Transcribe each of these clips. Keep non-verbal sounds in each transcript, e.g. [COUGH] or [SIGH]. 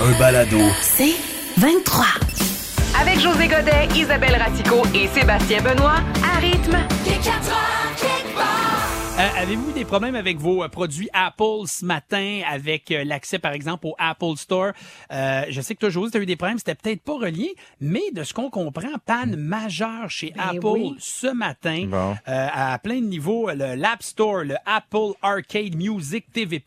Un balado. C'est 23. Avec José Godet, Isabelle Ratico et Sébastien Benoît, à rythme. Euh, Avez-vous des problèmes avec vos euh, produits Apple ce matin, avec euh, l'accès, par exemple, au Apple Store? Euh, je sais que toi, José, tu as eu des problèmes, c'était peut-être pas relié, mais de ce qu'on comprend, panne majeure chez Apple oui. ce matin, Bon. euh, à plein de niveaux, le- l'App Store, le Apple Arcade Music TV+,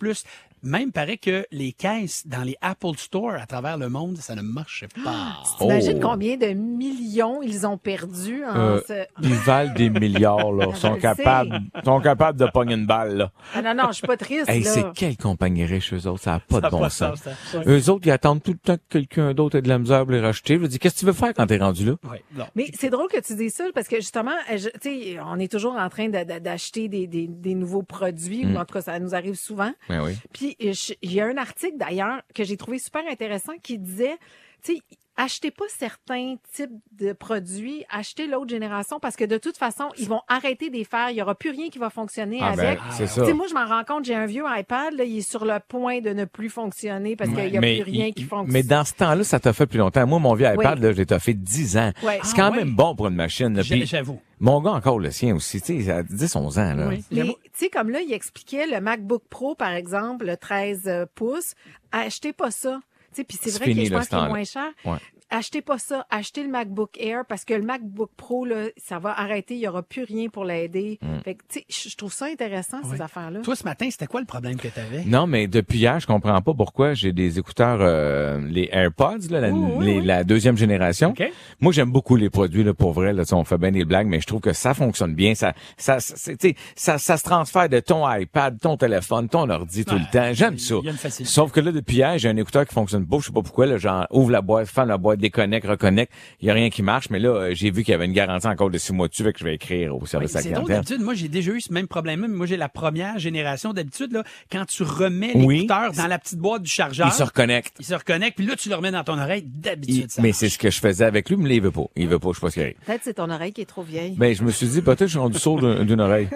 même paraît que les caisses dans les Apple Store à travers le monde, ça ne marchait pas. [GASPS] T'imagines Oh. combien de millions ils ont perdu en Euh, ce... [LAUGHS] Ils valent des milliards, là. Sont le capables, sont capables de pogner une balle, là. Ah non, non, je suis pas triste, Hey, là. c'est quelle compagnie riche, eux autres? Ça n'a pas Ça de bon pas sens. sens, ça. Eux autres, ils attendent tout le temps que quelqu'un d'autre ait de la misère pour les racheter. Je dire, qu'est-ce que tu veux faire quand t'es rendu là? Non. Mais c'est drôle que tu dises ça parce que justement, euh, je- tu sais, on est toujours en train de- de- d'acheter des, des, des nouveaux produits, Mm. ou en tout cas, ça nous arrive souvent. Ben oui. Puis il y a un article d'ailleurs que j'ai trouvé super intéressant qui disait, tu achetez pas certains types de produits, achetez l'autre génération parce que de toute façon, ils vont arrêter de les faire. Il y aura plus rien qui va fonctionner Ah, ben, avec. c'est Tu ça. sais, moi, je m'en rends compte, j'ai un vieux iPad, là, il est sur le point de ne plus fonctionner parce qu'il n'y a mais, plus rien il- qui fonctionne. mais dans ce temps-là, ça t'a fait plus longtemps. Moi, mon vieux iPad, Oui. là, je l'ai fait 10 ans. Ouais. C'est Ah, quand ouais. même bon pour une machine. J'avoue. mon gars, encore le sien aussi, tu sais, à 10, 11 ans, là. Oui. Mais, tu sais, comme là, il expliquait le MacBook Pro, par exemple, le 13 pouces, achetez pas ça. Puis c'est vrai que je pense qu'il est moins cher. Ouais. Achetez pas ça. Achetez le MacBook Air parce que le MacBook Pro, là, ça va arrêter. Il y aura plus rien pour l'aider. Mm. Fait que, tu sais, je trouve ça intéressant, ces affaires-là. Toi, ce matin, c'était quoi le problème que tu avais? Non, mais depuis hier, je comprends pas pourquoi j'ai des écouteurs, euh, les AirPods, là, la, Oui, oui, les- oui. la deuxième génération. OK. Moi, j'aime beaucoup les produits, là, pour vrai, là, tu sais, on fait bien des blagues, mais je trouve que ça fonctionne bien. Ça, ça, c'est- tu sais, ça, ça se transfère de ton iPad, ton téléphone, ton ordi tout le temps. J'aime ça. il y a une facilité. Sauf que là, depuis hier, j'ai un écouteur qui fonctionne pas. Je sais pas pourquoi, là, genre, ouvre la boîte, ferme la boîte, déconnecte, reconnecte. Il y a rien qui marche, mais là, euh, j'ai vu qu'il y avait une garantie encore de six mois dessus, fait que je vais écrire au Oui, service à c'est drôle, clientèle. d'habitude, moi j'ai déjà eu ce même problème-là, mais moi j'ai la première génération d'habitude, là, quand tu remets Oui. l'écouteur dans la petite boîte du chargeur, Il se reconnecte. il se reconnecte, puis là tu le remets dans ton oreille, d'habitude ça mais c'est ce que je faisais avec lui, mais là, il veut pas. Il veut pas, je sais pas ce. Peut-être c'est ton oreille qui est trop vieille. Ben, je me suis dit, peut-être que je suis rendu sourd d'un- d'une oreille.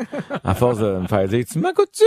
À force de me faire dire, tu m'écoutes-tu,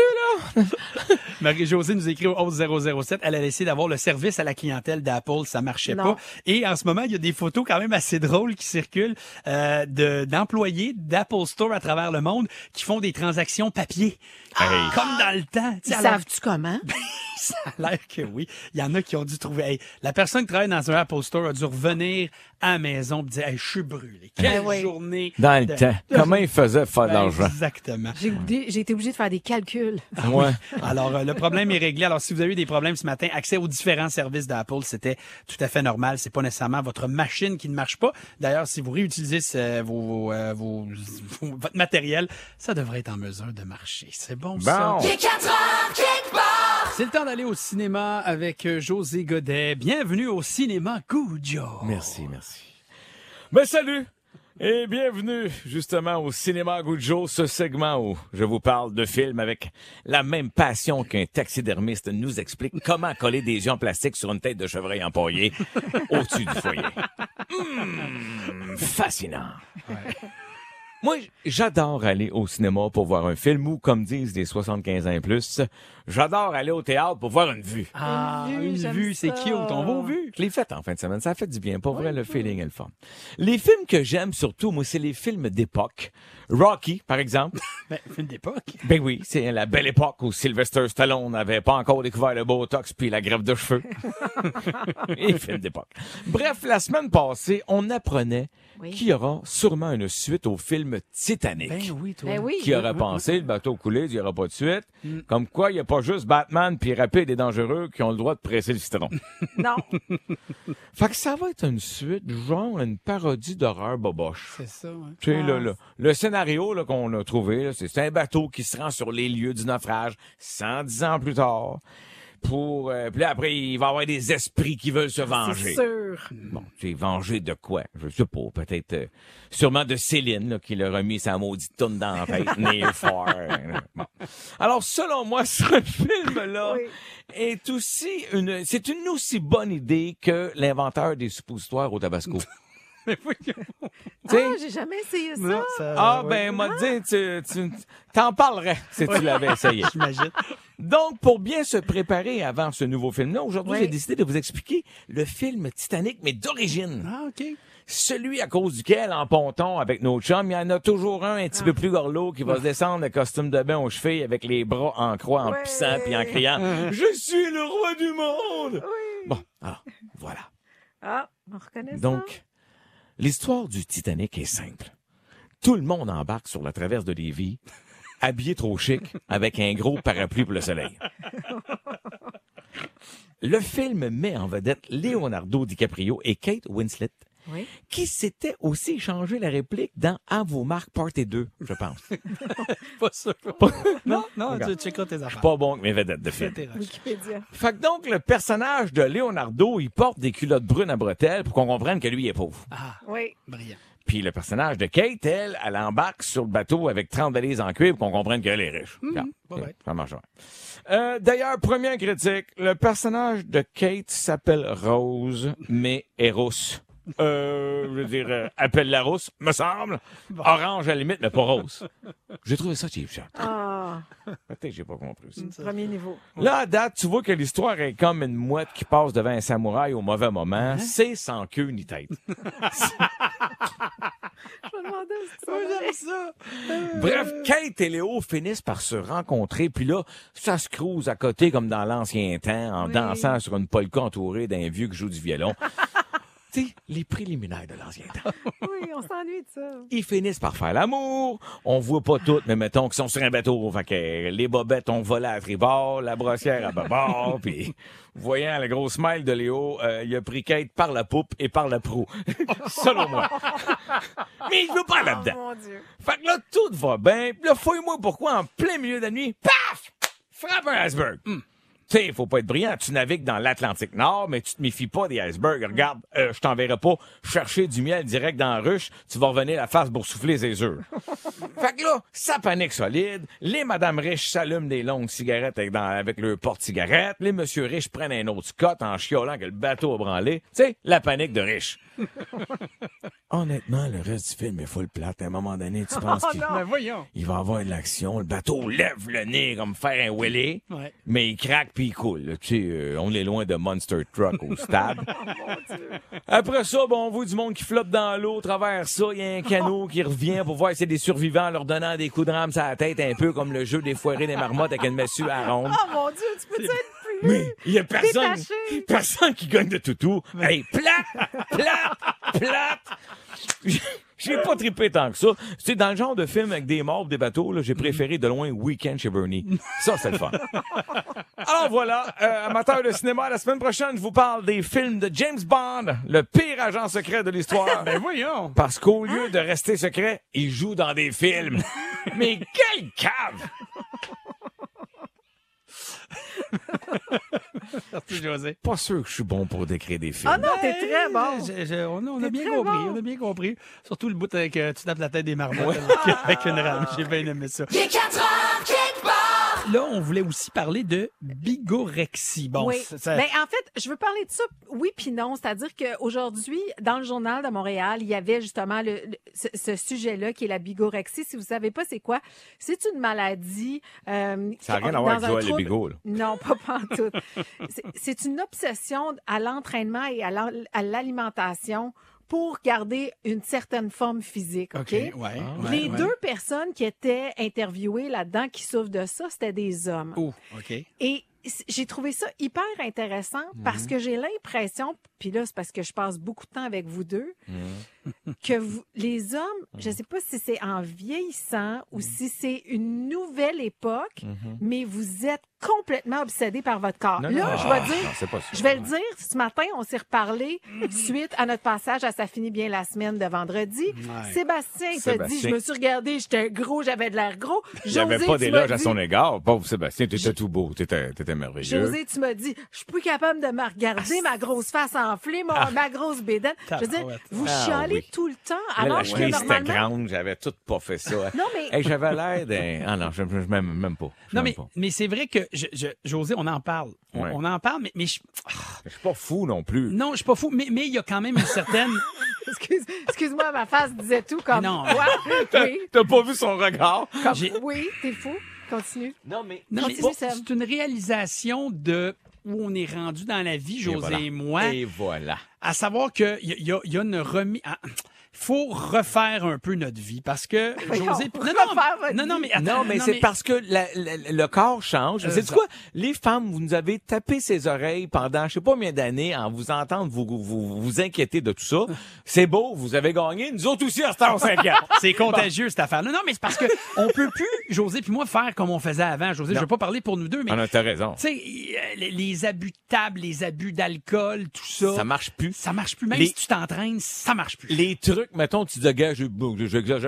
là? [LAUGHS] Marie-Josée nous écrit au 11007, elle a essayé d'avoir le service à la clientèle d'Apple, ça marchait Non. pas. Et en ce moment, il y a des photos quand même assez drôles qui circulent euh, de d'employés d'Apple Store à travers le monde qui font des transactions papier. Comme dans le temps. Tu Ils savent-tu comment? [LAUGHS] [LAUGHS] Ça a l'air que oui. Il y en a qui ont dû trouver. Hey, la personne qui travaille dans un Apple Store a dû revenir à la maison et dire hey, Je suis brûlé. Quelle Ben oui. journée. Dans le de- temps. [LAUGHS] Comment il faisait pour faire de Ben, l'argent? Exactement. J'ai j'ai été obligée de faire des calculs. Ouais? [LAUGHS] Alors, euh, le problème est réglé. Alors, si vous avez eu des problèmes ce matin, accès aux différents services d'Apple, c'était tout à fait normal. C'est pas nécessairement votre machine qui ne marche pas. D'ailleurs, si vous réutilisez ce- vos, euh, vos- vos- votre matériel, ça devrait être en mesure de marcher. C'est bon, ça. C'est le temps d'aller au cinéma avec euh, José Godet. Bienvenue au cinéma Cujo. Merci, merci. Ben, salut! Et bienvenue, justement, au Cinéma Goujo, ce segment où je vous parle de films avec la même passion qu'un taxidermiste nous explique comment coller des yeux en plastique sur une tête de chevreuil empaillé au-dessus du foyer. Hum, [LAUGHS] fascinant. Moi, j'adore aller au cinéma pour voir un film ou, comme disent les 75 ans et plus, j'adore aller au théâtre pour voir une vue. Ah, Une vue, une j'aime vue, c'est cute. On va aux vues. Je l'ai fait en fin de semaine. Ça a fait du bien. Pas vrai, le feeling est le fun. Les films que j'aime surtout, moi, c'est les films d'époque. Rocky, par exemple. [LAUGHS] Ben, film d'époque. Ben oui, c'est la belle époque où Sylvester Stallone n'avait pas encore découvert le Botox puis la greffe de cheveux. [LAUGHS] [LAUGHS] Les films d'époque. Bref, la semaine passée, on apprenait Oui. qu'il y aura sûrement une suite au film Titanic. Ben oui, toi. Ben oui. Qui aurait pensé, le bateau coulé, il n'y aura pas de suite. Comme quoi, il n'y a pas juste Batman puis rapide et dangereux qui ont le droit de presser le citron. [LAUGHS] Non. [LAUGHS] Fait que ça va être une suite, genre une parodie d'horreur boboche. C'est ça, ouais. Tu sais, Ah. le, le, le scénario là, qu'on a trouvé, là, c'est c'est un bateau qui se rend sur les lieux du naufrage 110 ans plus tard. Pour... euh, puis là, après, il va y avoir des esprits qui veulent se venger. C'est sûr. Bon, tu sais, venger de quoi? Je sais pas. Peut-être, euh, sûrement de Céline, là, qui leur a mis sa maudite toune dans la tête. Near Far. euh, bon. Alors, selon moi, [LAUGHS] ce film-là Oui. est aussi une, c'est une aussi bonne idée que l'inventeur des suppositoires au Tabasco. [LAUGHS] Mais oui. Tu sais? Ah, j'ai jamais essayé ça. Non, ça- Ah, ouais, ben, m'a dit, tu, tu, t'en parlerais si tu l'avais essayé. [LAUGHS] J'imagine. Donc, pour bien se préparer avant ce nouveau film-là, aujourd'hui, Oui. j'ai décidé de vous expliquer le film Titanic, mais d'origine. Ah, OK. Celui à cause duquel, en ponton avec nos chums, il y en a toujours un un petit peu plus gorlot qui va se descendre le costume de bain aux chevilles avec les bras en croix, en pissant puis en criant « Je suis le roi du monde! Oui. Bon, alors, voilà. Ah, on reconnaît ça. Donc, l'histoire du Titanic est simple. Tout le monde embarque sur la traverse de Lévis, habillé trop chic, avec un gros parapluie pour le soleil. Le film met en vedette Leonardo DiCaprio et Kate Winslet, Oui. qui s'étaient aussi échangé la réplique dans À vos marques Party 2, je pense. [LAUGHS] Pas sûr. [LAUGHS] non, non, tu checkeras tes affaires. Pas bon avec mes vedettes de film. Wikipédia. Fait que donc, le personnage de Leonardo, il porte des culottes brunes à bretelles pour qu'on comprenne que lui est pauvre. Ah, Oui. brillant. Puis le personnage de Kate, elle, elle embarque sur le bateau avec 30 valises en cuivre qu'on comprenne qu'elle est riche. Regarde, pas bête. ça marche. ouais. Euh, D'ailleurs, première critique, le personnage de Kate s'appelle Rose, mais est rousse. Euh, je veux dire, euh, appelle la rousse, me semble. Orange à la limite, mais pas rose. J'ai trouvé ça cheap shot. Ah, Peut-être que j'ai pas compris aussi. premier niveau. Là, à date, tu vois que l'histoire est comme une mouette qui passe devant un samouraï au mauvais Hein? moment. C'est sans queue ni tête. [LAUGHS] Je me demandais si ça J'aime ça. Bref, Kate et Léo finissent par se rencontrer, puis là, ça se crouse à côté comme dans l'ancien temps, en Oui. dansant sur une polka entourée d'un vieux qui joue du violon. Tu sais, les préliminaires de l'ancien temps. [LAUGHS] Oui, on s'ennuie de ça. Ils finissent par faire l'amour. On voit pas toutes, mais mettons qu'ils sont sur un bateau. Fait que les bobettes ont volé à tribord, la brossière à bâbord, puis voyant le gros smile de Léo, euh, il a pris Kate par la poupe et par la proue. [LAUGHS] Selon moi. [LAUGHS] mais il veut pas Oh là-dedans. mon Dieu. Fait que là, tout va bien. Puis là, fouille-moi pourquoi, en plein milieu de la nuit, paf! Frappe un iceberg. Tu sais, il faut pas être brillant. Tu navigues dans l'Atlantique Nord, mais tu te méfies pas des icebergs. Regarde, euh, je t'enverrai pas chercher du miel direct dans la ruche. Tu vas revenir la face pour souffler ses œufs. [LAUGHS] fait que là, ça panique solide. Les madames riches s'allument des longues cigarettes avec, dans- avec leur porte-cigarette. Les monsieur riches prennent un autre scott en chiolant que le bateau a branlé. Tu sais, la panique de riches. [LAUGHS] Honnêtement, le reste du film est full plate. À un moment donné, tu [LAUGHS] penses Oh qu'il. Ben voyons. il va avoir de l'action. Le bateau lève le nez comme faire un wheelie, Ouais. mais il craque puis il coule. Tu sais, euh, on est loin de Monster Truck au [LAUGHS] stade. Après ça, bon, on voit du monde qui flotte dans l'eau. Travers ça, il y a un canot qui revient pour voir si c'est des survivants, leur donnant des coups de rame sur la tête, un peu comme le jeu des foirés des marmottes avec une massue à ronde. Oh mon Dieu, tu peux-tu être plus... Mais il y a personne, Détaché? personne qui gagne de toutou. Hey, plate, plate, plate. [LAUGHS] J'ai pas trippé tant que ça. Tu sais, dans le genre de film avec des morts, des bateaux, là, j'ai préféré de loin Weekend chez Bernie. Ça, c'est le fun. [LAUGHS] Alors voilà, euh, amateur de cinéma, la semaine prochaine, je vous parle des films de James Bond, le pire agent secret de l'histoire. Ben voyons. Parce qu'au lieu de rester secret, il joue dans des films. Mais quel cave! [LAUGHS] Merci, José. Pas sûr que je suis bon pour décrire des films. Ah non, t'es très bon. Je- je- on a, on a T'es bien compris, bon. on a bien compris. Surtout le bout avec euh, tu tapes la tête des marmottes avec, avec une rame. J'ai bien aimé ça. Là, on voulait aussi parler de bigorexie. Bon, oui. ça- Ben, en fait, je veux parler de ça, oui puis non. C'est-à-dire qu'aujourd'hui, dans le journal de Montréal, il y avait justement le, le- ce, ce sujet-là qui est la bigorexie. Si vous savez pas c'est quoi, c'est une maladie. euh, Ça n'a rien à voir avec Joël trouble- Bigot, là. Non, pas pantoute. C'est- C'est une obsession à l'entraînement et à l'alimentation pour garder une certaine forme physique. OK? Ouais. Ah. ouais, Les ouais. deux personnes qui étaient interviewées là-dedans qui souffrent de ça, c'était des hommes. Oh, OK. Et j'ai trouvé ça hyper intéressant Mhm. parce que j'ai l'impression, puis là, c'est parce que je passe beaucoup de temps avec vous deux, que vous, les hommes, [LAUGHS] je sais pas si c'est en vieillissant ou si c'est une nouvelle époque, mais vous êtes complètement obsédé par votre corps. Non, Là, non. je vais Ah, dire, non, c'est pas ça. je vais le dire, ce matin, on s'est reparlé suite à notre passage à Ça finit bien la semaine de vendredi. Sébastien, il t'a dit, Sébastien. je me suis regardé, j'étais gros, j'avais de l'air gros. J'avais pas d'éloge à son égard. Pauvre Sébastien, t'étais tout beau, t'étais t'étais merveilleux. José, tu m'as dit, je suis plus capable de me regarder, ma grosse face enflée, mon- ma grosse bédaine. Je veux dire, vous Ah, chialez oui. tout le temps, alors la que chemise était grande, j'avais tout pas fait ça. [LAUGHS] Non, mais- Hey, j'avais l'air d'un... Ah non, je, je, je m'aime même pas. Je Non, mais, pas. mais c'est vrai que, je, je- José, on en parle. On, Ouais. on en parle, mais, mais je- Je suis pas fou non plus. non, je suis pas fou, mais mais il y a quand même une certaine. [LAUGHS] Excuse, excuse-moi, ma face disait tout comme... Non. [LAUGHS] Oui, T'as pas vu son regard? comme- oui, t'es fou. Continue. Non, mais... Non, mais c'est une réalisation de où on est rendu dans la vie, José voilà. et moi. Et voilà. à savoir qu'il y, a- y a- y a une remise. Il faut refaire un peu notre vie parce que [LAUGHS] José. Non, refaire votre non, non, vie. mais attends, non, mais c'est parce que la- la- le corps change. Euh, C'est ça- quoi? Les femmes, vous nous avez tapé ses oreilles pendant je sais pas combien d'années en vous entendre vous, vous, vous, vous inquiéter de tout ça. [LAUGHS] C'est beau, vous avez gagné. Nous autres aussi, à ce temps, on. [LAUGHS] C'est contagieux, cette affaire-là. Non, mais c'est parce que on peut plus, José puis moi, faire comme on faisait avant. José, je veux pas parler pour nous deux, mais Ah non, t'as raison. tu sais, euh, les, les abus de table, les abus d'alcool, tout ça. Ça marche plus. Ça marche plus. Même Les- si tu t'entraînes, ça marche plus. les trucs, mettons, tu dis, gars, je-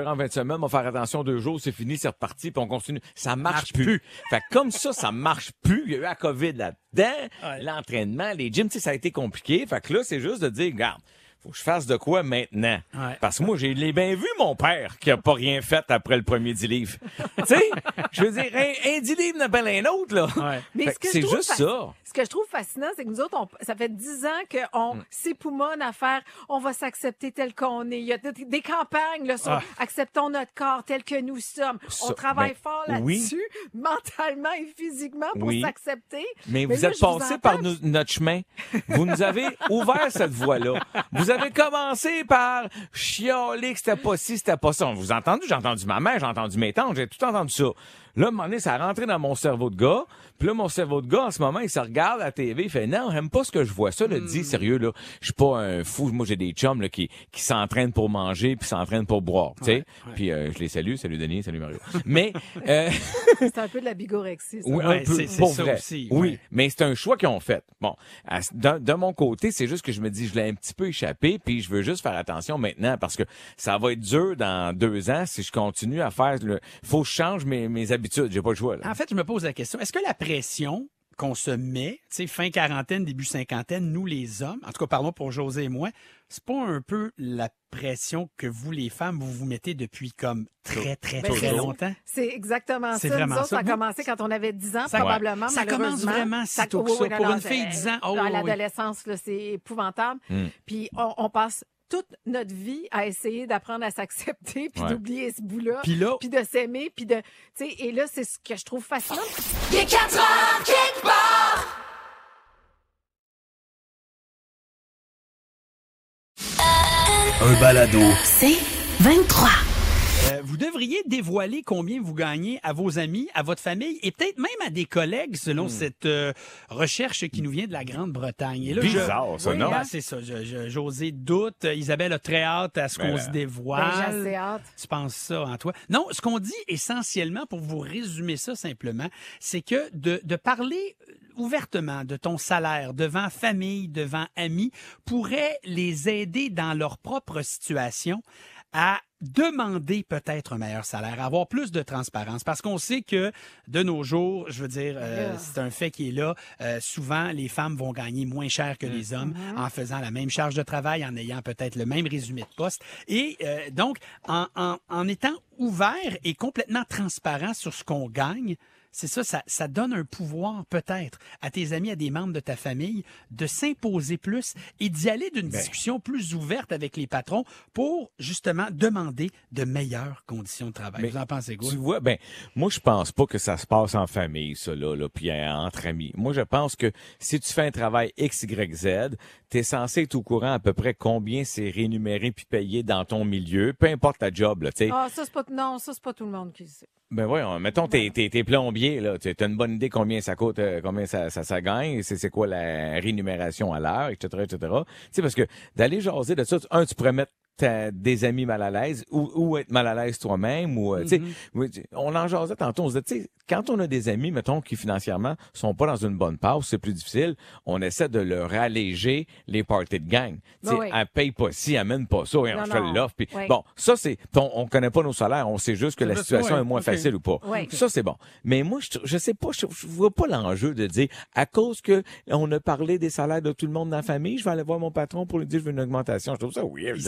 en 20 semaines, on va faire attention deux jours, c'est fini, c'est reparti, puis on continue. Ça marche, Marche plus. plus. Fait que comme ça, ça marche plus. Il y a eu la COVID là-dedans, Ouais. l'entraînement, les gyms, ça a été compliqué. Fait que là, c'est juste de dire, regarde, faut que je fasse de quoi maintenant? Ouais. Parce que moi, j'ai bien vu, mon père, qui a pas rien fait après le premier 10 livres. [LAUGHS] tu sais, je veux dire, un, un 10 livres n'appelle un autre, là. Ouais. Mais ce c'est juste ça. Ce que je trouve fascinant, c'est que nous autres, on- ça fait dix ans qu'on Mm. s'époumonne à faire, on va s'accepter tel qu'on est. Il y a des, campagnes là, sur Ah. acceptons notre corps tel que nous sommes. on Ça, travaille ben, fort oui. là-dessus, [LAUGHS] mentalement et physiquement, pour Oui. s'accepter. Mais, Mais vous là, êtes passé par nous- notre chemin. Vous nous avez [LAUGHS] ouvert cette voie-là. Vous avez commencé par chialer que c'était pas ci, c'était pas ça. Vous avez entendu? J'ai entendu ma mère, j'ai entendu mes tantes, j'ai tout entendu ça. Là, à un moment donné, ça a rentré dans mon cerveau de gars. Puis là, mon cerveau de gars, en ce moment, il se regarde à la TV, il fait, non, j'aime pas ce que je vois. Ça, le dit, sérieux, là, je suis pas un fou. Moi, j'ai des chums, là, qui, qui s'entraînent pour manger puis s'entraînent pour boire, tu sais. Puis euh, je les salue. Salut Denis, salut Mario. Mais, euh, [LAUGHS] C'est un peu de la bigorexie. ça. oui, Ouais, un peu, c'est- c'est pour ça vrai. aussi, Oui, mais c'est un choix qu'ils ont fait. Bon, à- de, de mon côté, c'est juste que je me dis, je l'ai un petit peu échappé, puis je veux juste faire attention maintenant parce que ça va être dur dans deux ans si je continue à faire le. Faut que je change mes, mes habitudes. J'ai pas le choix. Là. En fait, je me pose la question, est-ce que la pression qu'on se met, tu sais, fin quarantaine, début cinquantaine, nous les hommes, en tout cas parlons pour José et moi, c'est pas un peu la pression que vous les femmes, vous vous mettez depuis comme très, très, Ben, très longtemps? C'est exactement ça. Nous vraiment autres, ça. ça a commencé quand on avait 10 ans, Ça- probablement. Ça commence vraiment si tôt que ça. oui, non, Pour non, une fille, c'est- 10 ans, oh, dans oui, oui. l'adolescence, c'est épouvantable. Hmm. Puis on, on passe toute notre vie à essayer d'apprendre à s'accepter, [LAUGHS] puis Ouais. d'oublier ce bout-là, Puis là, puis de s'aimer, puis de, tu sais, et là, c'est ce que je trouve fascinant. Il est 4 heures quelque part. Un balado. C'est 23. Vous devriez dévoiler combien vous gagnez à vos amis, à votre famille et peut-être même à des collègues selon cette euh, recherche qui nous vient de la Grande-Bretagne. Et là, je- Bizarre, ça, Oui, non? ben, c'est ça. Je- je- José doute. Isabelle a très hâte à ce Ben qu'on se Ben, dévoile. j'ai assez hâte. Tu penses ça en toi? Non, ce qu'on dit essentiellement, pour vous résumer ça simplement, c'est que de, de parler euh, ouvertement de ton salaire devant famille, devant amis, pourrait les aider dans leur propre situation à demander peut-être un meilleur salaire, avoir plus de transparence. Parce qu'on sait que de nos jours, je veux dire, euh, Yeah. c'est un fait qui est là, euh, souvent les femmes vont gagner moins cher que les hommes en faisant la même charge de travail, en ayant peut-être le même résumé de poste. Et euh, donc, en, en, en étant ouvert et complètement transparent sur ce qu'on gagne, c'est ça, ça, ça donne un pouvoir peut-être à tes amis, à des membres de ta famille de s'imposer plus et d'y aller d'une Ben. discussion plus ouverte avec les patrons pour justement demander de meilleures conditions de travail. Mais Vous en pensez quoi? Tu vois, ben, moi, je pense pas que ça se passe en famille, ça, là, là puis euh, entre amis. Moi, je pense que si tu fais un travail X, Y, Z, t'es censé être au courant à peu près combien c'est rémunéré puis payé dans ton milieu, peu importe ta job, là, tu sais. Ah, ça, c'est pas, non, ça, c'est pas tout le monde qui le sait. Ben voyons, mettons, t'es, t'es, t'es plombier, là, tu as une bonne idée combien ça coûte, euh, combien ça, ça, ça gagne, c'est, c'est quoi la rémunération à l'heure, etc., etc. Tu sais, parce que d'aller jaser de ça, un, tu pourrais mettre des amis mal à l'aise ou, ou être mal à l'aise toi-même ou tu sais oui, tu- on en jasait tantôt on se disait tu sais quand on a des amis mettons qui financièrement sont pas dans une bonne passe c'est plus difficile on essaie de leur alléger les parties de gang. Tu sais Ben oui. elle paye pas ci amène pas ça et on Non, non. l'offre puis Oui. bon ça c'est on, on connaît pas nos salaires on sait juste que la situation est moins facile ou pas. Oui. ça c'est bon. Mais moi je, je sais pas je, je vois pas l'enjeu de dire à cause que on a parlé des salaires de tout le monde dans la famille je vais aller voir mon patron pour lui dire je veux une augmentation. Je trouve ça weird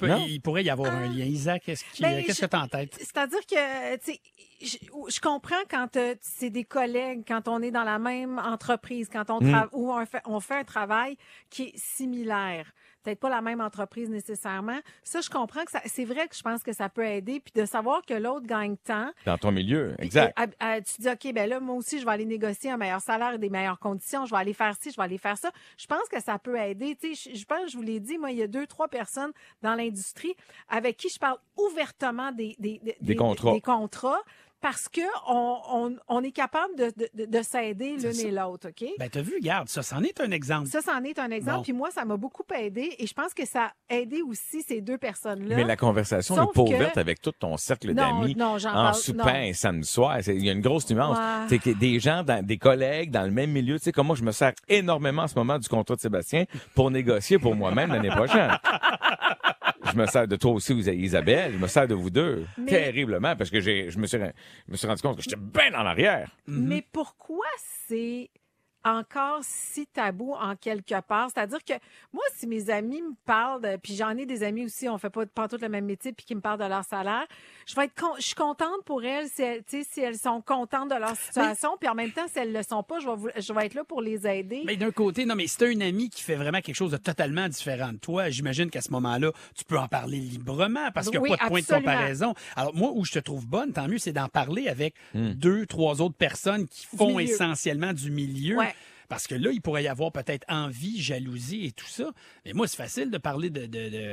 Il qu'il peut- pourrait y avoir un lien. Isaac, qu'est-ce qui- Ben, qu'est-ce je- que tu as en tête? C'est-à-dire que, tu sais, je, je comprends quand euh, c'est des collègues, quand on est dans la même entreprise, quand on Mm. ou on fait, on fait un travail qui est similaire. Peut-être pas la même entreprise nécessairement. Ça, je comprends que ça, c'est vrai que je pense que ça peut aider. Puis de savoir que l'autre gagne tant. dans ton milieu exact à- à- tu dis, OK, ben là, moi aussi, je vais aller négocier un meilleur salaire et des meilleures conditions. Je vais aller faire ci, je vais aller faire ça. Je pense que ça peut aider. Tu sais, je, je pense, je vous l'ai dit, moi, il y a deux, trois personnes dans l'industrie avec qui je parle ouvertement des, des, des, contrats. des contrats parce que on, on, on est capable de, de, de, de s'aider l'une et l'autre, OK? Ben, t'as vu, regarde, ça, c'en est un exemple. ça, c'en est un exemple. Bon. Puis moi, ça m'a beaucoup aidé et je pense que ça a aidé aussi ces deux personnes-là. mais la conversation n'est pas que- ouverte avec tout ton cercle d'amis non, j'en en parle- soupant non. un samedi soir. Il y a une grosse nuance. C'est que des gens, dans, des collègues dans le même milieu, tu sais, comme moi, je me sers énormément en ce moment du contrat de Sébastien pour négocier pour moi-même l'année prochaine. [LAUGHS] je me sers de toi aussi, Isa- Isabelle. Je me sers de vous deux. Mais- Terriblement, parce que j'ai, je me suis, je me suis rendu compte que j'étais bien en arrière. Mais pourquoi c'est encore si tabou en quelque part? C'est-à-dire que moi, si mes amis me parlent, de- puis j'en ai des amis aussi, on fait pas, pas tout le même métier, puis qui me parlent de leur salaire, je vais être con- je suis contente pour elles si elles, tu sais, si elles sont contentes de leur situation, puis en même temps, si elles le sont pas, je vais, je vais être là pour les aider. Mais d'un côté, non, mais si t'as une amie qui fait vraiment quelque chose de totalement différent de toi, j'imagine qu'à ce moment-là, tu peux en parler librement parce qu'il n'y a Oui, pas de point de comparaison. Alors, moi, où je te trouve bonne, tant mieux, c'est d'en parler avec deux, trois autres personnes qui font essentiellement du milieu. Ouais. Parce que là, il pourrait y avoir peut-être envie, jalousie et tout ça. Mais moi, c'est facile de parler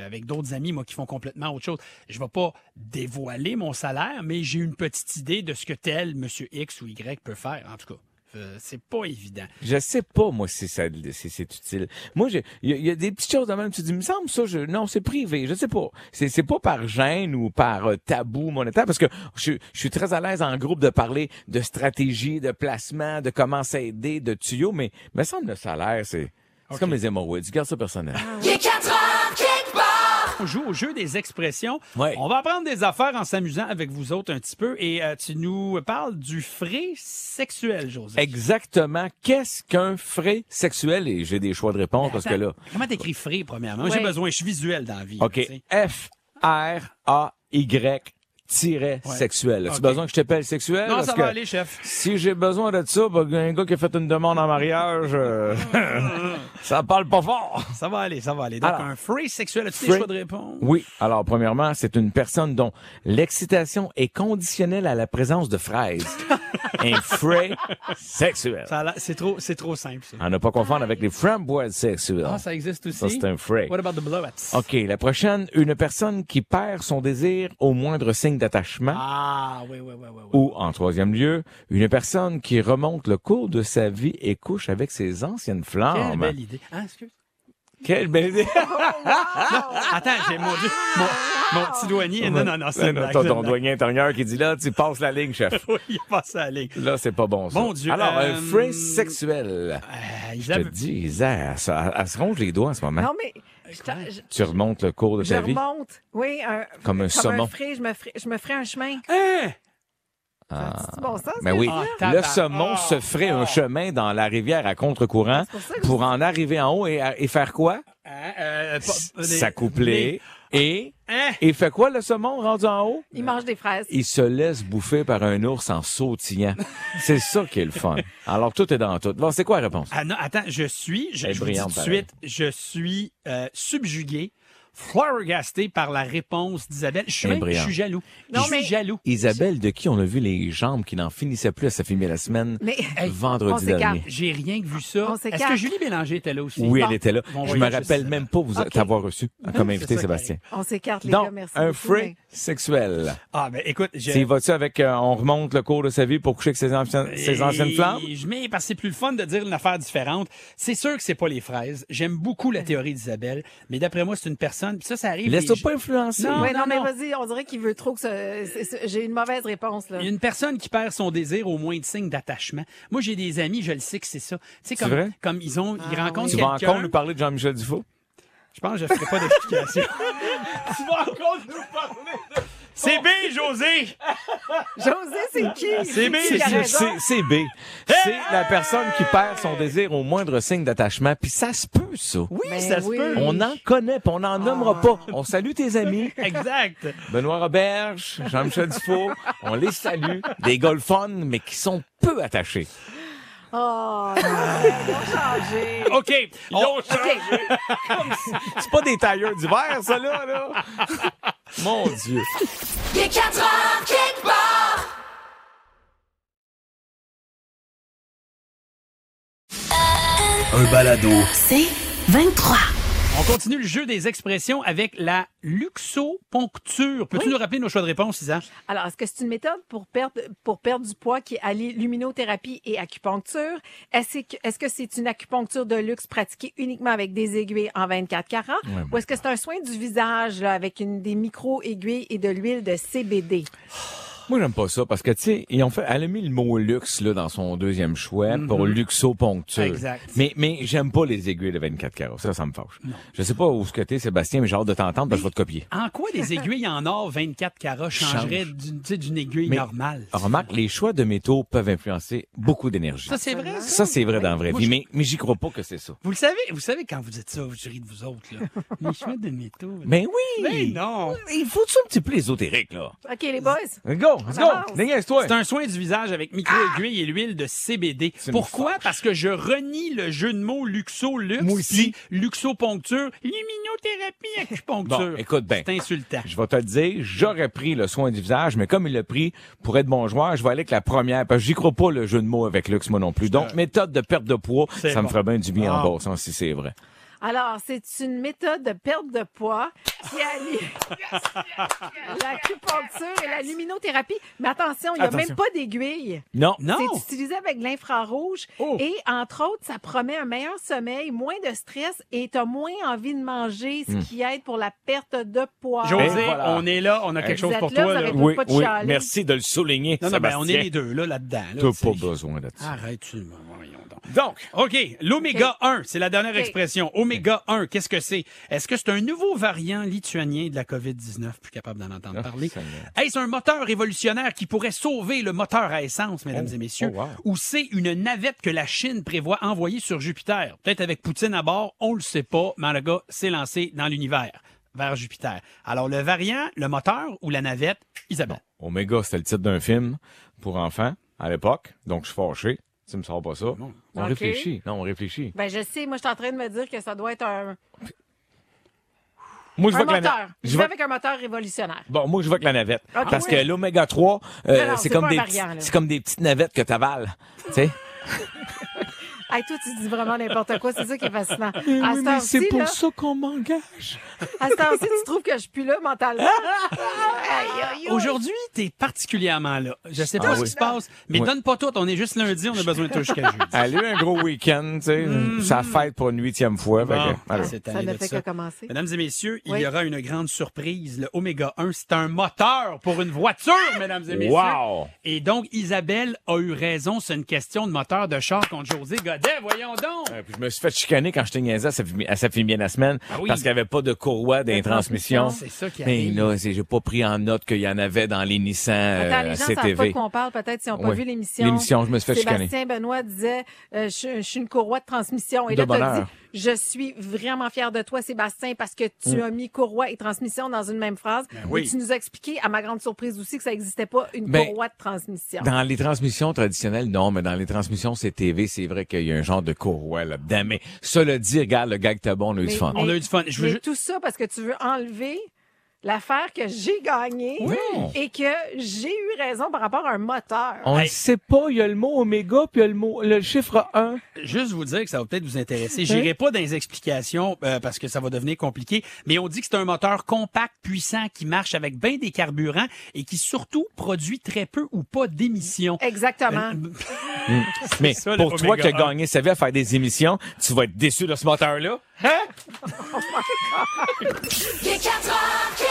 avec d'autres amis, moi, qui font complètement autre chose. Je vais pas dévoiler mon salaire, mais j'ai une petite idée de ce que tel monsieur X ou Y peut faire, en tout cas. Euh, c'est pas évident. Je sais pas, moi, si ça, si c'est utile. Moi, j'ai- il y, a- il y a des petites choses de même. Tu te dis, me semble ça, je, non, c'est privé. Je sais pas. C'est, c'est pas par gêne ou par euh, tabou monétaire parce que je, je suis très à l'aise en groupe de parler de stratégie, de placement, de comment s'aider, de tuyaux, mais me semble le salaire, c'est, c'est comme les hémorroïdes. Garde ça personnel. On joue au jeu des expressions. Ouais. On va apprendre des affaires en s'amusant avec vous autres un petit peu. Et euh, tu nous parles du frais sexuel, José. Exactement. Qu'est-ce qu'un frais sexuel? Et j'ai des choix de réponse parce que là, Comment t'écris frais, premièrement? Moi, Ouais. J'ai besoin, je suis visuel dans la vie. OK. F-R-A-Y tiret sexuel. As-tu besoin que je t'appelle sexuel? Non, Parce ça que va aller, chef. Si j'ai besoin de ça, ben, un gars qui a fait une demande en mariage, euh, [LAUGHS] ça parle pas fort. Ça va aller, ça va aller. Donc, Alors, un frais sexuel, as-tu des choix de réponse? Oui. Alors, premièrement, c'est une personne dont l'excitation est conditionnelle à la présence de fraises. [LAUGHS] un frais sexuel. C'est trop, c'est trop simple, ça. À ne pas confondre avec les framboises sexuelles. Ah, ça existe aussi? Ça, c'est un frais. What about the blowets? OK, la prochaine, une personne qui perd son désir au moindre signe d'attachement. Ah, oui, oui, oui, oui. oui. Ou, en troisième lieu, une personne qui remonte le cours de sa vie et couche avec ses anciennes Quelle flammes. belle idée. Ah, excuse? Quelle belle idée! [LAUGHS] Attends, j'ai mon, Dieu, mon, mon petit douanier. Non, non, non, c'est Non, T'as ton douanier intérieur qui dit là, tu passes la ligne, chef. [LAUGHS] Oui, il passe la ligne. Là, c'est pas bon, ça. Bon Dieu, Alors, euh, un frais sexuel. Euh, Je te dis, Isa, elle, se- elle se ronge les doigts en ce moment. Non, mais je, je- Tu remontes le cours de je ta vie. remonte. Oui, un, Comme un saumon. frais, je me ferai, je me ferai un chemin. Hein? C'est bon sens, ça, oui? Ah, le saumon Ah, se ferait ah. un chemin dans la rivière à contre-courant C'est pour en arriver en haut et, et faire quoi? Hein, euh, S'accoupler et... Hein? Et fait quoi le saumon rendu en haut? Il mange des fraises. il se laisse bouffer par un ours en sautillant. [LAUGHS] C'est ça qui est le fun. Alors, tout est dans tout. Bon, c'est quoi la réponse? Ah non, attends, je suis, je, je vous dis tout brillante, de suite, je suis euh, subjugué, flabbergasté par la réponse d'Isabelle. Je suis, je suis jaloux. Non, je suis mais- jaloux. Isabelle, de qui on a vu les jambes qui n'en finissaient plus à sa filmer la semaine Mais vendredi s'écarte. dernier. J'ai rien que vu ça. On Est-ce s'écarte. que Julie Bélanger était là aussi? Oui, Bon. elle était là. Bon Je me rappelle même pas vous Ok. t'avoir reçu comme c'est invité, ça, Sébastien. on s'écarte, les gars. Donc, Merci. un frais sexuel. Ah, ben écoute, y vas-tu avec euh, on remonte le cours de sa vie pour coucher avec ses, anciennes- ses anciennes flammes? Je mets parce que c'est plus le fun de dire une affaire différente. C'est sûr que c'est pas les fraises. J'aime beaucoup la théorie d'Isabelle, mais d'après moi, c'est une personne personne, puis ça, ça arrive. Laisse-toi pas influencer. Non, Ouais, non, mais vas-y, on dirait qu'il veut trop que ça. J'ai une mauvaise réponse, là. Il y a une personne qui perd son désir au moins de signes d'attachement. Moi, j'ai des amis, je le sais que c'est ça. Tu sais, C'est comme, vrai? comme ils ont, ils Ah, rencontrent Tu vas encore nous parler de Jean-Michel Dufault? Je pense que je ferai pas d'explication. [LAUGHS] tu vas encore nous parler de... C'est B, José! José, c'est qui? C'est qui a C'est- raison? C'est c'est B. C'est la personne qui perd son désir au moindre signe d'attachement. Puis ça se peut, ça. Oui, Ben ça se oui. peut. On en connaît, puis on n'en nommera pas. On salue tes amis. [LAUGHS] Exact. Benoît Roberge, Jean-Michel Dufault, on les salue. Des fun, mais qui sont peu attachés. Oh, non, ils ont changé. OK. On- [LAUGHS] C'est pas des tailleurs d'hiver, ça, là, là. Mon Dieu. Il est 4 heures quelque part. Un balado. C'est 23. On continue le jeu des expressions avec la luxoponcture. Peux-tu nous rappeler nos choix de réponse, Isa? Alors, est-ce que c'est une méthode pour perdre, pour perdre du poids qui allie luminothérapie et acupuncture? Est-ce que est-ce que c'est une acupuncture de luxe pratiquée uniquement avec des aiguilles en 24 carats? Ou est-ce que c'est un soin du visage là, avec une, des micro-aiguilles et de l'huile de CBD? Moi, j'aime pas ça parce que, tu sais, ils ont fait, elle a mis le mot luxe, là, dans son deuxième choix pour luxoponcture. Exact. Mais, mais j'aime pas les aiguilles de 24 carats. Ça, ça me fâche. Je sais pas où ce que t'es, Sébastien, mais j'ai hâte de t'entendre parce que je vais te copier. En quoi des [LAUGHS] aiguilles en or 24 carats changeraient d'une aiguille Mais- normale? Remarque, les choix de métaux peuvent influencer beaucoup d'énergie. Ça, c'est vrai, ça? Ça, c'est vrai dans la vraie Moi, vie, je- mais, mais j'y crois pas que c'est ça. Vous le savez, vous savez, quand vous dites ça, je ris de vous autres, là. [LAUGHS] Les choix de métaux. là. Mais oui! Mais non! Il faut-tu un petit peu ésotérique, là? OK, les boys. Go! Let's go! C'est un soin du visage avec micro-aiguille et l'huile de CBD. Pourquoi? Parce que je renie le jeu de mots luxo-luxe. Moi aussi. Luxoponcture, luminothérapie, acupuncture. Bon, écoute bien. C'est insultant. Je vais te le dire, j'aurais pris le soin du visage, mais comme il l'a pris pour être bon joueur, je vais aller avec la première, parce que j'y crois pas le jeu de mots avec luxe, moi non plus. Donc, méthode de perte de poids, ça me ferait bien du bien Ah. en bossant si c'est vrai. Alors, c'est une méthode de perte de poids qui allie [LAUGHS] l'acupuncture et la luminothérapie. Mais attention, il n'y a Attention. même pas d'aiguille. Non. Non! C'est utilisé avec l'infrarouge Oh. et entre autres, ça promet un meilleur sommeil, moins de stress et tu as moins envie de manger, ce qui aide pour la perte de poix. José, Ben voilà. on est là, on a quelque Vous chose êtes pour là, toi. vous là. avez Oui, pas de oui, chialer. merci de le souligner, Non, non, ben, on est Sébastien. les deux, là, là-dedans. là, T'as tu sais. pas besoin de ça. Arrête, tu... voyons donc. Donc, OK, l'oméga 1, c'est la dernière expression. Oméga 1, qu'est-ce que c'est? Est-ce que c'est un nouveau variant lituanien de la COVID-19? Plus capable d'en entendre Ah, parler. Est-ce un moteur révolutionnaire qui pourrait sauver le moteur à essence, mesdames Oh, et messieurs? oh, wow. Ou c'est une navette que la Chine prévoit envoyer sur Jupiter? Peut-être avec Poutine à bord, on le sait pas, mais le gars s'est lancé dans l'univers, vers Jupiter. Alors, le variant, le moteur ou la navette? Isabelle? Omega, c'était le titre d'un film pour enfants à l'époque, donc je suis fâché. Tu me sors pas ça. On Ok. réfléchit. Non, on réfléchit. Ben, je sais, moi, je suis en train de me dire que ça doit être un, Moi, je un vois que la na- moteur. Je je vais avec un moteur révolutionnaire. Bon, moi, je vois que la navette. Ok, parce oui. que l'oméga 3, euh, Non, non, c'est c'est comme pas un des variant, petits- là. c'est comme des petites navettes que t'avales. tu sais? [LAUGHS] Hey, toi, tu dis vraiment n'importe quoi. C'est ça qui est fascinant. À ce temps-ci, là, ça qu'on m'engage. à ce temps-ci, tu trouves que je suis plus là mentalement? Aïe. Aujourd'hui, t'es particulièrement là. Je sais pas Ah ce oui. qui se passe, mais Oui. donne pas tout. On est juste lundi, on a besoin de toi jusqu'à jeudi. Elle a eu un gros week-end, tu sais. Ça fête pour une huitième fois. fait que, Bon, c'est Ça ne fait que commencer. Mesdames et messieurs, il Oui. y aura une grande surprise. Le Oméga 1, c'est un moteur pour une voiture, mesdames et messieurs. Wow! Et donc, Isabelle a eu raison. C'est une question de moteur de char contre José Voyons donc. Euh, puis je me suis fait chicaner quand j'étais niaisé à sa fille- à sa fille bien la semaine Ah oui. parce qu'il n'y avait pas de courroie des De transmissions. transmission. C'est ça qui Mais arrive. là, j'ai pas pris en note qu'il y en avait dans les Nissan euh, Attends, les gens savent pas CTV. de quoi on parle, peut-être, s'ils n'ont pas Oui. vu l'émission. L'émission, je me suis fait chicaner. Sébastien Benoît disait, euh, je, je suis une courroie de transmission. Et De là, tu dit, je suis vraiment fier de toi, Sébastien, parce que tu as mis courroie et transmission dans une même phrase. Mm. Ben oui. Et tu nous as expliqué, à ma grande surprise aussi, que ça n'existait pas une Ben, courroie de transmission. Dans les transmissions traditionnelles, non, mais dans les transmissions CTV, c'est vrai qu'il y a un genre de courroie là-dedans. Mais cela dit, regarde, le gag était bon, on a eu du Mais- fun. On a eu du fun. Je veux Mais tout ça parce que tu veux enlever l'affaire que j'ai gagnée et que j'ai eu raison par rapport à un moteur. On ne Hey. sait pas, il y a le mot oméga puis il y a le mot le chiffre 1. juste vous dire que ça va peut-être vous intéresser. J'irai pas dans les explications euh, parce que ça va devenir compliqué, mais on dit que c'est un moteur compact, puissant, qui marche avec bien des carburants et qui surtout produit très peu ou pas d'émissions. Exactement. Euh, [LAUGHS] [LAUGHS] Mais ça, le pour toi qui as gagné sa vie à faire des émissions, tu vas être déçu de ce moteur-là. Hein? [LAUGHS] Il est 4 heures quelque part.